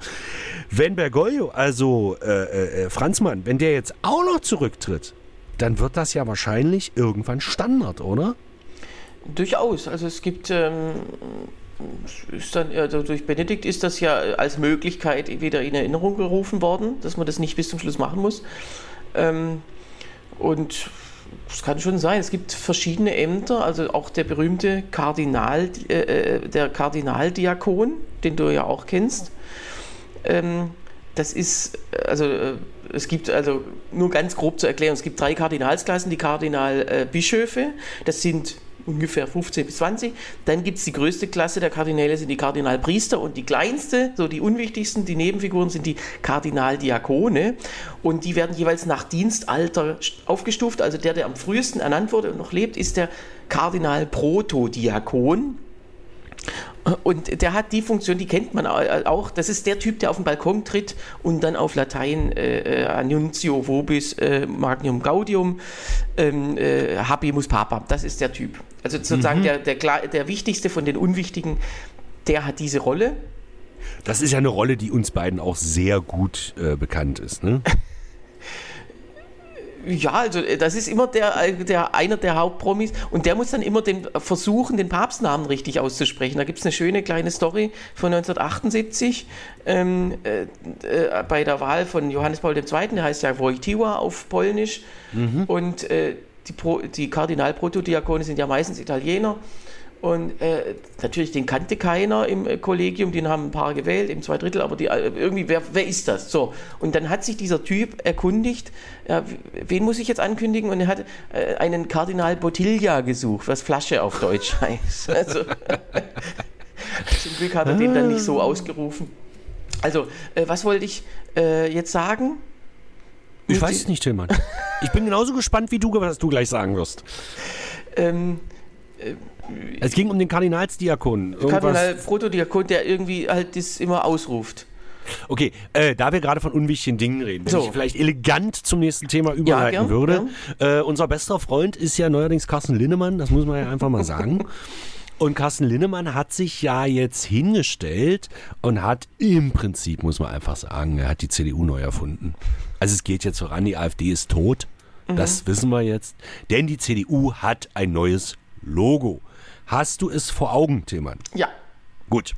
Wenn Bergoglio, also äh, äh, äh, Franzmann, wenn der jetzt auch noch zurücktritt, dann wird das ja wahrscheinlich irgendwann Standard, oder? Durchaus. Also es gibt. Ähm dann, also durch Benedikt ist das ja als Möglichkeit wieder in Erinnerung gerufen worden, dass man das nicht bis zum Schluss machen muss. Ähm, und es kann schon sein, es gibt verschiedene Ämter, also auch der berühmte Kardinal, äh, äh, der Kardinaldiakon, den du ja auch kennst. Ähm, das ist, also äh, es gibt also nur ganz grob zu erklären, es gibt drei Kardinalsklassen, die Kardinalbischöfe, das sind ungefähr 15 bis 20. Dann gibt es die größte Klasse der Kardinäle, sind die Kardinalpriester und die kleinste, so die unwichtigsten, die Nebenfiguren sind die Kardinaldiakone und die werden jeweils nach Dienstalter aufgestuft. Also der, der am frühesten ernannt wurde und noch lebt, ist der Kardinal Protodiakon. Und der hat die Funktion, die kennt man auch. Das ist der Typ, der auf den Balkon tritt und dann auf Latein äh, äh Annuncio vobis äh, magnum gaudium ähm, äh, habemus papa. Das ist der Typ. Also sozusagen mhm. der, der, der wichtigste von den Unwichtigen, der hat diese Rolle. Das ist ja eine Rolle, die uns beiden auch sehr gut äh, bekannt ist. Ne? Ja, also äh, das ist immer der, äh, der einer der Hauptpromis und der muss dann immer den versuchen, den Papstnamen richtig auszusprechen. Da gibt es eine schöne kleine Story von 1978 ähm, äh, äh, bei der Wahl von Johannes Paul II., der heißt ja Wojtyła auf Polnisch mhm. und äh, die, Pro, die Kardinalprotodiakone sind ja meistens Italiener und äh, natürlich, den kannte keiner im äh, Kollegium, den haben ein paar gewählt, eben zwei Drittel, aber die, äh, irgendwie, wer, wer ist das? So. Und dann hat sich dieser Typ erkundigt, ja, wen muss ich jetzt ankündigen? Und er hat äh, einen Kardinal Bottiglia gesucht, was Flasche auf Deutsch heißt. Also, zum Glück hat er den dann nicht so ausgerufen. Also, äh, was wollte ich äh, jetzt sagen? Ich weiß es nicht, Tillmann. Ich bin genauso gespannt wie du, was du gleich sagen wirst. Ähm, es ging um den Kardinalsdiakon. Irgendwas. Kardinal Protodiakon, der irgendwie halt das immer ausruft. Okay, äh, da wir gerade von unwichtigen Dingen reden, wenn so. ich vielleicht elegant zum nächsten Thema überleiten ja, gern, würde. Gern. Äh, unser bester Freund ist ja neuerdings Carsten Linnemann, das muss man ja einfach mal sagen. Und Carsten Linnemann hat sich ja jetzt hingestellt und hat im Prinzip, muss man einfach sagen, er hat die CDU neu erfunden. Also es geht jetzt voran, die AfD ist tot. Mhm. Das wissen wir jetzt. Denn die CDU hat ein neues Logo. Hast du es vor Augen, Tillmann? Ja. Gut.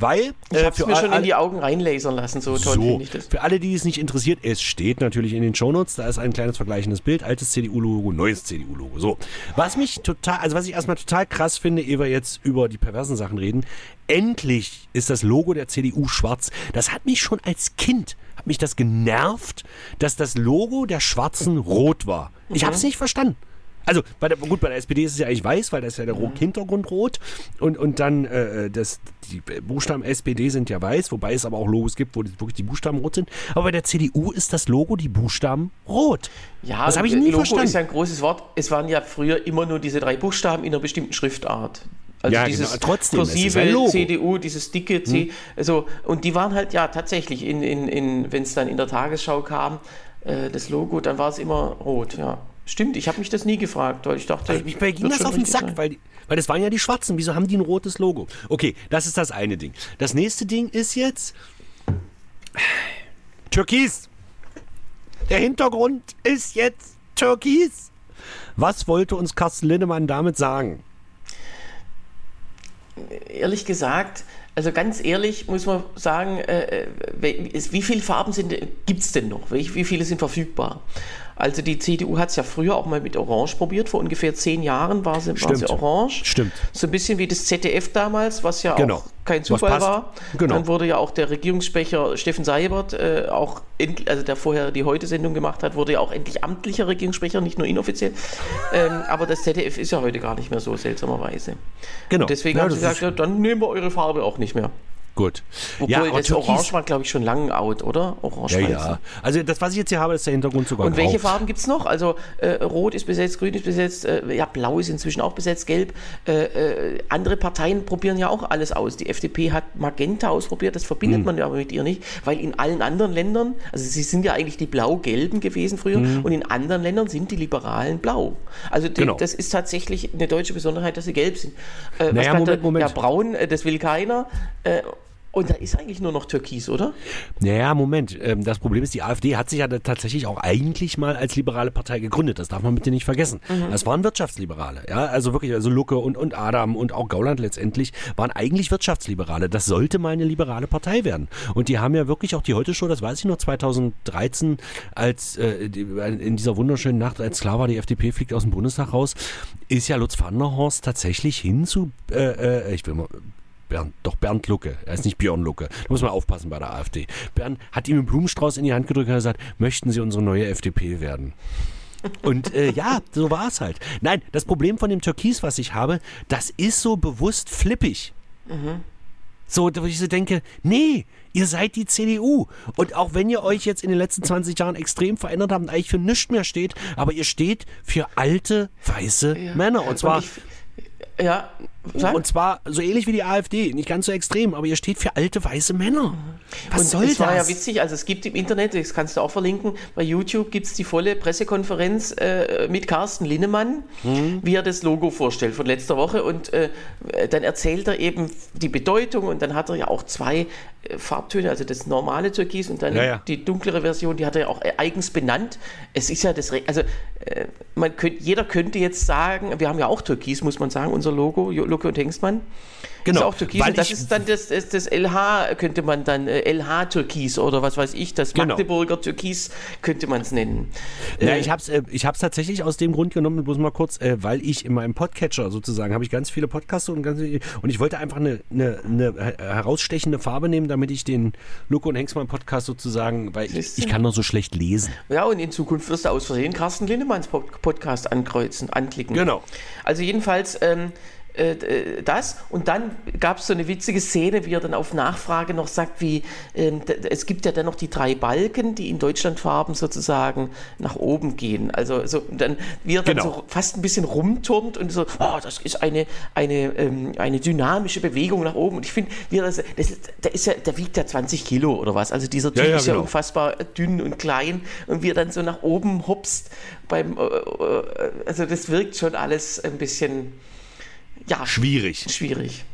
Weil, ich äh, habe es mir schon in die Augen reinlasern lassen, so toll so, finde ich das. Für alle, die es nicht interessiert, es steht natürlich in den Shownotes, da ist ein kleines vergleichendes Bild, altes CDU-Logo, neues CDU-Logo. So, was mich total, also was ich erstmal total krass finde, ehe wir jetzt über die perversen Sachen reden, endlich ist das Logo der CDU schwarz. Das hat mich schon als Kind, hat mich das genervt, dass das Logo der Schwarzen rot war. Ich mhm. habe es nicht verstanden. Also, bei der, gut, bei der SPD ist es ja eigentlich weiß, weil da ist ja der mhm. Hintergrund rot. Und, und dann, äh, das, die Buchstaben SPD sind ja weiß, wobei es aber auch Logos gibt, wo wirklich die Buchstaben rot sind. Aber bei der CDU ist das Logo die Buchstaben rot. Ja, das habe ich nie Logo verstanden. ist ja ein großes Wort. Es waren ja früher immer nur diese drei Buchstaben in einer bestimmten Schriftart. Also ja, dieses genau. Trotzdem, kursive CDU, dieses dicke C. Hm. Also, und die waren halt ja tatsächlich, in, in, in, wenn es dann in der Tagesschau kam, äh, das Logo, dann war es immer rot, ja. Stimmt, ich habe mich das nie gefragt, weil ich dachte. Also, bei ging das auf den Sack, weil, weil das waren ja die Schwarzen. Wieso haben die ein rotes Logo? Okay, das ist das eine Ding. Das nächste Ding ist jetzt Türkis. Der Hintergrund ist jetzt Türkis. Was wollte uns Carsten Linnemann damit sagen? Ehrlich gesagt, also ganz ehrlich muss man sagen, äh, äh wie viele Farben gibt es denn noch? Wie viele sind verfügbar? Also die CDU hat es ja früher auch mal mit Orange probiert. Vor ungefähr zehn Jahren war sie, war sie Orange. Stimmt. So ein bisschen wie das ZDF damals, was ja genau. auch kein Zufall war. Genau. Dann wurde ja auch der Regierungssprecher Steffen Seibert, äh, auch also der vorher die Heute-Sendung gemacht hat, wurde ja auch endlich amtlicher Regierungssprecher, nicht nur inoffiziell. ähm, aber das ZDF ist ja heute gar nicht mehr so, seltsamerweise. Genau. Und deswegen ja, haben sie gesagt, ja, dann nehmen wir eure Farbe auch nicht mehr. Gut. Obwohl ja, das Orange war, glaube ich, schon lange out, oder? Orange ja, ja. Also das, was ich jetzt hier habe, ist der Hintergrund sogar Und welche Farben gibt es noch? Also äh, Rot ist besetzt, Grün ist besetzt, äh, ja, Blau ist inzwischen auch besetzt, Gelb. Äh, äh andere Parteien probieren ja auch alles aus. Die FDP hat Magenta ausprobiert, das verbindet hm. man ja aber mit ihr nicht, weil in allen anderen Ländern, also sie sind ja eigentlich die Blau-Gelben gewesen früher, hm. und in anderen Ländern sind die Liberalen blau. Also die, genau. das ist tatsächlich eine deutsche Besonderheit, dass sie gelb sind. Äh, naja, Moment, Moment. Ja, braun, äh, das will keiner. Und da ist eigentlich nur noch Türkis, oder? Naja, Moment. Ähm, das Problem ist, die AfD hat sich ja tatsächlich auch eigentlich mal als liberale Partei gegründet. Das darf man bitte nicht vergessen. Mhm. Das waren Wirtschaftsliberale. Ja, also wirklich, also Lucke und, und Adam und auch Gauland letztendlich waren eigentlich Wirtschaftsliberale. Das sollte mal eine liberale Partei werden. Und die haben ja wirklich auch die Heute Show, das weiß ich noch, 2013, als äh, in dieser wunderschönen Nacht, als klar war, die FDP fliegt aus dem Bundestag raus, ist ja Lutz van der Horst tatsächlich hin zu, äh, äh ich will mal, Bernd, doch Bernd Lucke, er ist nicht Björn Lucke. Da muss man aufpassen bei der AfD. Bernd hat ihm einen Blumenstrauß in die Hand gedrückt und gesagt, möchten Sie unsere neue FDP werden? Und äh, ja, so war es halt. Nein, das Problem von dem Türkis, was ich habe, das ist so bewusst flippig. So, wo ich so denke, nee, ihr seid die CDU. Und auch wenn ihr euch jetzt in den letzten 20 Jahren extrem verändert habt und eigentlich für nichts mehr steht, aber ihr steht für alte, weiße Männer. Und zwar, Und ich, ja, sag. und zwar so ähnlich wie die AfD. Nicht ganz so extrem, aber ihr steht für alte, weiße Männer. Was und soll es war ja das? witzig, also es gibt im Internet, das kannst du auch verlinken, bei YouTube gibt es die volle Pressekonferenz äh, mit Carsten Linnemann, Mhm. wie er das Logo vorstellt von letzter Woche und äh, dann erzählt er eben die Bedeutung und dann hat er ja auch zwei Farbtöne, also das normale Türkis und dann Ja, ja. die dunklere Version, die hat er ja auch äh, eigens benannt. Es ist ja das, also äh, man könnt, jeder könnte jetzt sagen, wir haben ja auch Türkis, muss man sagen, unser Logo, Lucke und Hengstmann. Genau, Ist auch Türkis weil das ist dann das, das, das LH, könnte man dann äh, LH Türkis oder was weiß ich, das Genau. Magdeburger Türkis könnte man es nennen. Ja, Äh, ich habe es äh, ich hab's tatsächlich aus dem Grund genommen, bloß mal kurz, äh, weil ich in meinem Podcatcher sozusagen habe ich ganz viele Podcasts und ganz und ich wollte einfach eine, eine, eine herausstechende Farbe nehmen, damit ich den Luke und Hengstmann Podcast sozusagen, weil ich, ich kann noch so schlecht lesen. Ja, und in Zukunft wirst du aus Versehen Carsten Lindemanns Pod- Podcast ankreuzen, anklicken. Genau. Also jedenfalls ähm, äh, äh, das. Und dann gab es so eine witzige Szene, wie er dann auf Nachfrage noch sagt, wie ähm, es gibt ja dann noch die drei Balken, die in Deutschlandfarben sozusagen nach oben gehen. Also so, dann, wie er dann Genau. so fast ein bisschen rumturnt und so, oh, das ist eine, eine, ähm, eine dynamische Bewegung nach oben. Und ich finde, wie er das, das der, ist ja, der wiegt ja 20 Kilo oder was. Also dieser Typ Ja, ja, ist ja genau. unfassbar dünn und klein und wie er dann so nach oben hopst beim, äh, äh, also das wirkt schon alles ein bisschen, ja, Schwierig. schwierig.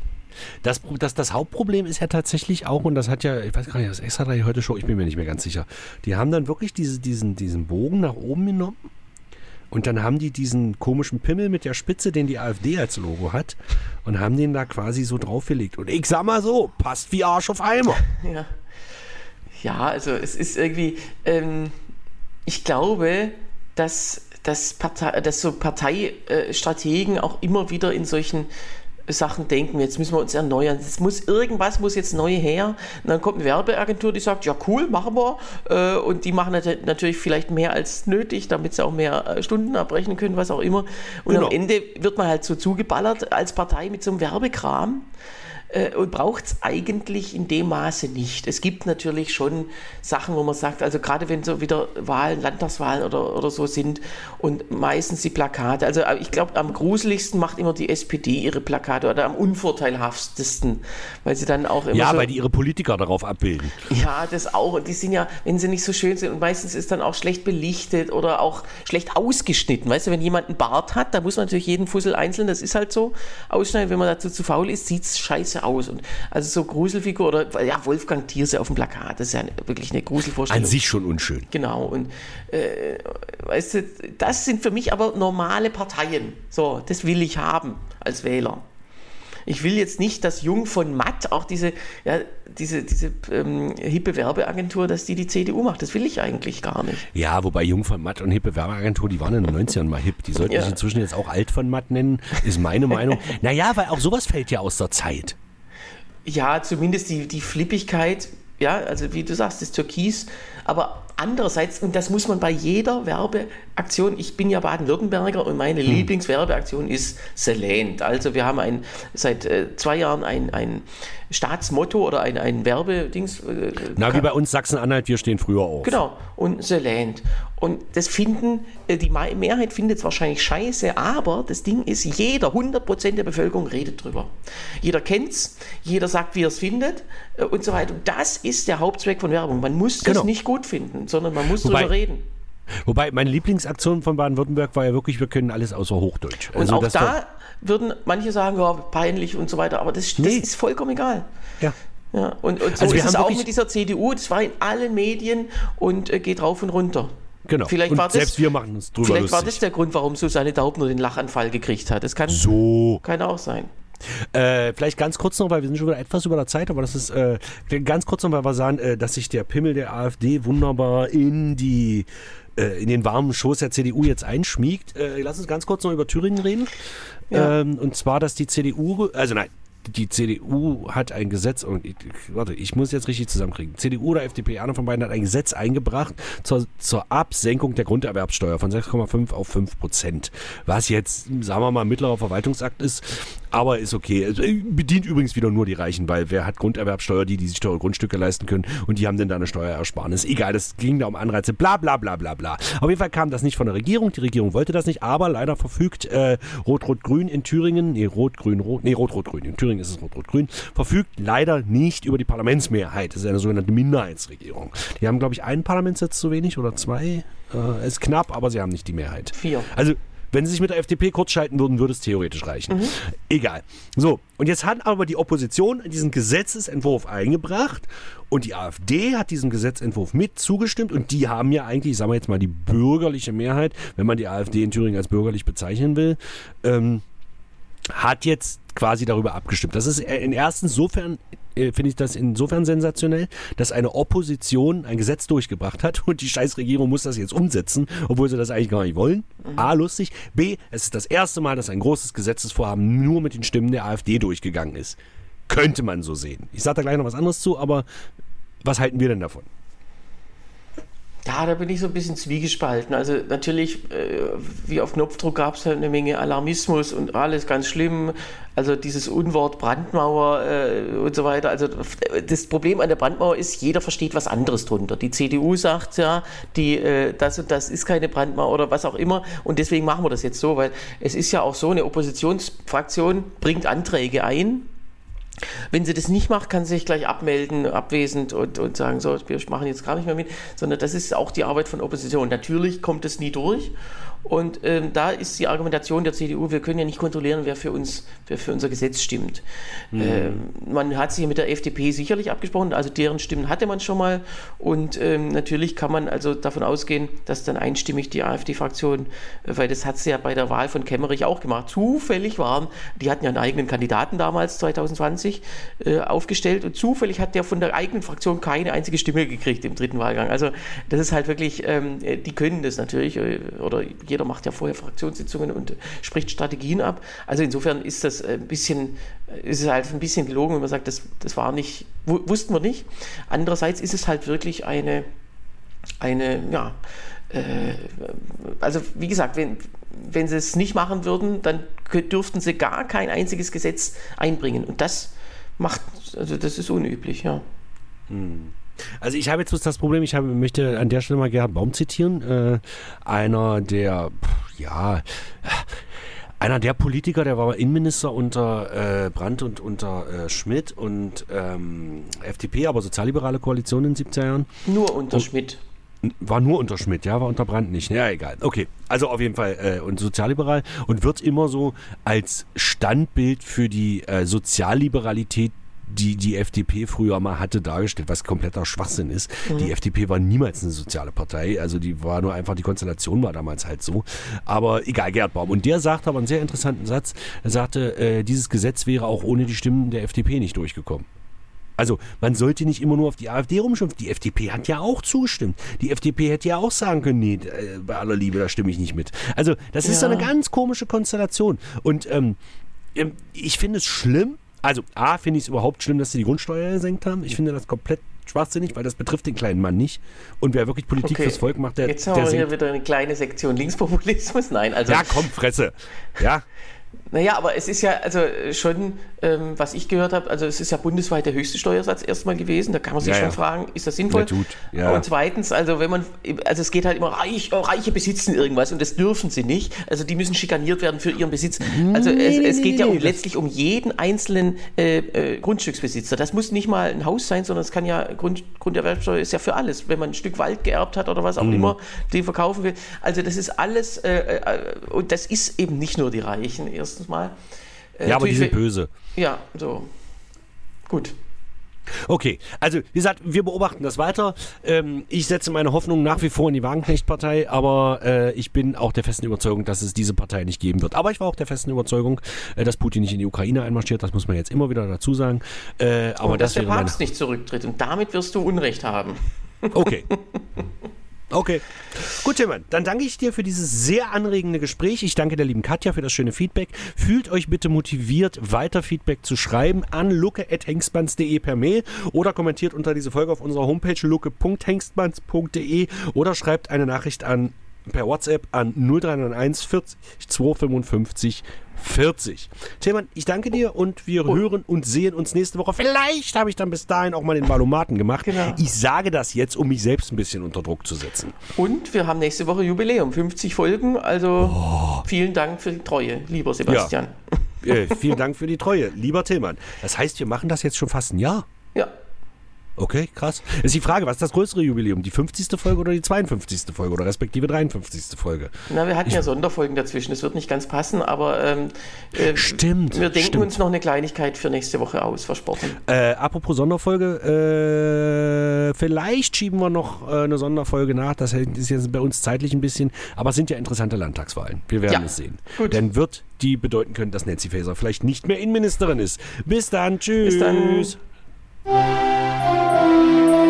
Das, das, das Hauptproblem ist ja tatsächlich auch, und das hat ja, ich weiß gar nicht, das Extra 3 heute Show, ich bin mir nicht mehr ganz sicher. Die haben dann wirklich diese, diesen, diesen Bogen nach oben genommen und dann haben die diesen komischen Pimmel mit der Spitze, den die AfD als Logo hat, und haben den da quasi so draufgelegt. Und ich sag mal so, passt wie Arsch auf Eimer. Ja, ja also es ist irgendwie, ähm, ich glaube, dass, dass, Partei, dass so Parteistrategen auch immer wieder in solchen Sachen denken, jetzt müssen wir uns erneuern. Es muss irgendwas muss jetzt neu her. Und dann kommt eine Werbeagentur, die sagt, ja cool, machen wir. Äh, Und die machen nat- natürlich vielleicht mehr als nötig, damit sie auch mehr äh, Stunden abrechnen können, was auch immer. Und Genau. am Ende wird man halt so zugeballert als Partei mit so einem Werbekram äh, und braucht es eigentlich in dem Maße nicht. Es gibt natürlich schon Sachen, wo man sagt, also gerade wenn so wieder Wahlen, Landtagswahlen oder, oder so sind und meistens die Plakate, also äh, ich glaube am gruseligsten macht immer die SPD ihre Plakate oder am unvorteilhaftesten, weil sie dann auch immer Ja, so, weil die ihre Politiker darauf abbilden. ja, das auch. Und die sind ja, wenn sie nicht so schön sind, und meistens ist dann auch schlecht belichtet oder auch schlecht ausgeschnitten. Weißt du, wenn jemand einen Bart hat, da muss man natürlich jeden Fussel einzeln, das ist halt so, ausschneiden. Wenn man dazu zu faul ist, sieht es scheiße aus. Und also so Gruselfigur oder ja, Wolfgang Thierse auf dem Plakat, das ist ja wirklich eine Gruselvorstellung. An sich schon unschön. Genau, und äh, weißt du, das sind für mich aber normale Parteien. So, das will ich haben als Wähler. Ich will jetzt nicht, dass Jung von Matt, auch diese, ja, diese, diese ähm, hippe Werbeagentur, dass die die CDU macht. Das will ich eigentlich gar nicht. Ja, wobei Jung von Matt und hippe Werbeagentur, die waren in den 90ern mal hip. Die sollten Ja. sich inzwischen jetzt auch alt von Matt nennen, ist meine Meinung. naja, weil auch sowas fällt ja aus der Zeit. Ja, zumindest die, die Flippigkeit, ja, also wie du sagst, das Türkis. Aber andererseits, und das muss man bei jeder Werbeaktion, ich bin ja Baden-Württemberger und meine Hm. Lieblingswerbeaktion ist Selent. Also wir haben ein, seit äh, zwei Jahren ein, ein Staatsmotto oder ein, ein Werbedings. Äh, Na, wie bei uns Sachsen-Anhalt, wir stehen früher auf. Genau, und Land. Und das finden, äh, die Me- Mehrheit findet es wahrscheinlich scheiße, aber das Ding ist, jeder, 100% der Bevölkerung redet drüber. Jeder kennt's, jeder sagt, wie er es findet äh, und so weiter. Und das ist der Hauptzweck von Werbung. Man muss Genau. das nicht gut finden, sondern man muss Wobei- drüber reden. Wobei, meine Lieblingsaktion von Baden-Württemberg war ja wirklich, wir können alles außer Hochdeutsch. Und Also auch das da würden manche sagen, ja, peinlich und so weiter, aber das, das Nee. ist vollkommen egal. ja. Ja, und, und so Also wir ist es auch mit dieser CDU, das war in allen Medien und äh, geht rauf und runter. Genau. Vielleicht und war das, selbst wir machen uns drüber Vielleicht war das lustig. der Grund, warum Susanne Daubner den Lachanfall gekriegt hat. Das kann, so. kann auch sein. Äh, vielleicht ganz kurz noch, weil wir sind schon wieder etwas über der Zeit, aber das ist äh, ganz kurz noch, weil wir sagen, äh, dass sich der Pimmel der AfD wunderbar in die äh, in den warmen Schoß der CDU jetzt einschmiegt. Äh, lass uns ganz kurz noch über Thüringen reden. Ja. Ähm, und zwar, dass die CDU, also nein, die CDU hat ein Gesetz, und ich, warte, ich muss jetzt richtig zusammenkriegen. CDU oder FDP, einer von beiden hat ein Gesetz eingebracht zur, zur Absenkung der Grunderwerbsteuer von 6,5 auf 5 Prozent. Was jetzt, sagen wir mal, mittlerer Verwaltungsakt ist, aber ist okay. Also, bedient übrigens wieder nur die Reichen, weil wer hat Grunderwerbsteuer, die, die sich teure Grundstücke leisten können und die haben denn da eine Steuerersparnis. Egal, das ging da um Anreize, bla bla bla bla bla. Auf jeden Fall kam das nicht von der Regierung, die Regierung wollte das nicht, aber leider verfügt äh, Rot-Rot-Grün in Thüringen, nee, Rot-Grün-Rot, nee, Rot-Rot-Grün, in Thüringen ist es Rot-Rot-Grün, verfügt leider nicht über die Parlamentsmehrheit. Das ist eine sogenannte Minderheitsregierung. Die haben, glaube ich, einen Parlamentssitz zu wenig oder zwei. Äh, ist knapp, aber sie haben nicht die Mehrheit. Vier. Also wenn sie sich mit der FDP kurzschalten würden, würde es theoretisch reichen. Mhm. Egal. So, und jetzt hat aber die Opposition diesen Gesetzesentwurf eingebracht und die AfD hat diesem Gesetzentwurf mit zugestimmt und die haben ja eigentlich, ich sage mal jetzt mal, die bürgerliche Mehrheit, wenn man die AfD in Thüringen als bürgerlich bezeichnen will, ähm, hat jetzt quasi darüber abgestimmt. Das ist in erstens insofern äh, finde ich das insofern sensationell, dass eine Opposition ein Gesetz durchgebracht hat und die Scheißregierung muss das jetzt umsetzen, obwohl sie das eigentlich gar nicht wollen. A, lustig. B, es ist das erste Mal, dass ein großes Gesetzesvorhaben nur mit den Stimmen der AfD durchgegangen ist. Könnte man so sehen. Ich sage da gleich noch was anderes zu, aber was halten wir denn davon? Ja, da bin ich so ein bisschen zwiegespalten. Also natürlich, äh, wie auf Knopfdruck gab es halt eine Menge Alarmismus und alles ganz schlimm. Also dieses Unwort Brandmauer äh, und so weiter. Also das Problem an der Brandmauer ist, jeder versteht was anderes drunter. Die CDU sagt ja, die, äh, das und das ist keine Brandmauer oder was auch immer. Und deswegen machen wir das jetzt so, weil es ist ja auch so, eine Oppositionsfraktion bringt Anträge ein wenn sie das nicht macht, kann sie sich gleich abmelden, abwesend und, und sagen, so, wir machen jetzt gar nicht mehr mit, sondern das ist auch die Arbeit von Opposition. Natürlich kommt es nie durch und ähm, da ist die Argumentation der CDU, wir können ja nicht kontrollieren, wer für uns, wer für unser Gesetz stimmt. Mhm. Ähm, man hat sich mit der FDP sicherlich abgesprochen, also deren Stimmen hatte man schon mal. Und ähm, natürlich kann man also davon ausgehen, dass dann einstimmig die AfD-Fraktion, äh, weil das hat sie ja bei der Wahl von Kemmerich auch gemacht, zufällig waren, die hatten ja einen eigenen Kandidaten damals, 2020, äh, aufgestellt und zufällig hat der von der eigenen Fraktion keine einzige Stimme gekriegt im dritten Wahlgang. Also das ist halt wirklich, ähm, die können das natürlich, äh, oder jeder jeder macht ja vorher Fraktionssitzungen und spricht Strategien ab. Also insofern ist das ein bisschen, ist es halt ein bisschen gelogen, wenn man sagt, das, das war nicht, wussten wir nicht. Andererseits ist es halt wirklich eine, eine, ja, äh, also wie gesagt, wenn, wenn sie es nicht machen würden, dann dürften sie gar kein einziges Gesetz einbringen. Und das macht, also das ist unüblich, ja. Hm. Also ich habe jetzt das Problem, ich habe, möchte an der Stelle mal Gerhard Baum zitieren, äh, einer der, ja, einer der Politiker, der war Innenminister unter äh, Brandt und unter äh, Schmidt und ähm, FDP, aber sozialliberale Koalition in den 70er Jahren. Nur unter und, Schmidt. War nur unter Schmidt, ja, war unter Brandt nicht. Ja, egal. Okay, also auf jeden Fall äh, und sozialliberal und wird immer so als Standbild für die äh, Sozialliberalität die die FDP früher mal hatte dargestellt, was kompletter Schwachsinn ist. Mhm. Die FDP war niemals eine soziale Partei, also die war nur einfach, die Konstellation war damals halt so. Aber egal, Gerd Baum. Und der sagte aber einen sehr interessanten Satz. Er sagte, äh, dieses Gesetz wäre auch ohne die Stimmen der FDP nicht durchgekommen. Also man sollte nicht immer nur auf die AfD rumschimpfen. Die FDP hat ja auch zugestimmt. Die FDP hätte ja auch sagen können, nee, äh, bei aller Liebe, da stimme ich nicht mit. Also das ja. ist so eine ganz komische Konstellation. Und ähm, ähm ich finde es schlimm, also, A, finde ich es überhaupt schlimm, dass sie die Grundsteuer gesenkt haben. Ich finde das komplett schwachsinnig, weil das betrifft den kleinen Mann nicht. Und wer wirklich Politik okay. fürs Volk macht, der. Jetzt haben wir hier wieder eine kleine Sektion Linkspopulismus. Nein, also. Ja, komm, Fresse. Ja. Naja, aber es ist ja also schon, ähm, was ich gehört habe, also es ist ja bundesweit der höchste Steuersatz erstmal gewesen. Da kann man sich ja, schon ja. fragen, ist das sinnvoll? Ja, ja. Und zweitens, also wenn man, also es geht halt immer, reich, oh, Reiche besitzen irgendwas und das dürfen sie nicht. Also die müssen schikaniert werden für ihren Besitz. Also nee, es, es, geht ja um, letztlich um jeden einzelnen äh, äh, Grundstücksbesitzer. Das muss nicht mal ein Haus sein, sondern es kann ja, Grund, Grunderwerbsteuer ist ja für alles. Wenn man ein Stück Wald geerbt hat oder was auch mhm. immer, den verkaufen will. Also das ist alles, äh, äh und das ist eben nicht nur die Reichen erst erstens mal. Äh, ja, aber die sind böse. Ja, so. Gut. Okay, also wie gesagt, wir beobachten das weiter. Ähm, ich setze meine Hoffnung nach wie vor in die Wagenknecht-Partei, aber äh, ich bin auch der festen Überzeugung, dass es diese Partei nicht geben wird. Aber ich war auch der festen Überzeugung, äh, dass Putin nicht in die Ukraine einmarschiert. Das muss man jetzt immer wieder dazu sagen. Äh, aber und dass das der Papst nicht zurücktritt und damit wirst du Unrecht haben. Okay. Okay. Gut, Timmann, dann danke ich dir für dieses sehr anregende Gespräch. Ich danke der lieben Katja für das schöne Feedback. Fühlt euch bitte motiviert, weiter Feedback zu schreiben an lucke.hengstmanns.de per Mail oder kommentiert unter diese Folge auf unserer Homepage lucke.hengstmanns.de oder schreibt eine Nachricht an per WhatsApp an 0391 40 255 40. Tillmann, ich danke dir und wir hören und sehen uns nächste Woche. Vielleicht habe ich dann bis dahin auch mal den Valomaten gemacht. Genau. Ich sage das jetzt, um mich selbst ein bisschen unter Druck zu setzen. Und wir haben nächste Woche Jubiläum, 50 Folgen. Also vielen Dank für die Treue, lieber Sebastian. Äh, vielen Dank für die Treue, lieber Tillmann. Das heißt, wir machen das jetzt schon fast ein Jahr. Ja. Okay, krass. Ist die Frage, was ist das größere Jubiläum? Die 50. Folge oder die 52. Folge oder respektive 53. Folge? Na, wir hatten ja Sonderfolgen dazwischen. Das wird nicht ganz passen, aber ähm, äh, Stimmt, wir denken stimmt. uns noch eine Kleinigkeit für nächste Woche aus, versprochen. Äh, apropos Sonderfolge, äh, vielleicht schieben wir noch äh, eine Sonderfolge nach. Das ist jetzt bei uns zeitlich ein bisschen, aber es sind ja interessante Landtagswahlen. Wir werden Ja, es sehen. gut. Dann wird die bedeuten können, dass Nancy Faeser vielleicht nicht mehr Innenministerin ist. Bis dann, tschüss. Bis dann. Música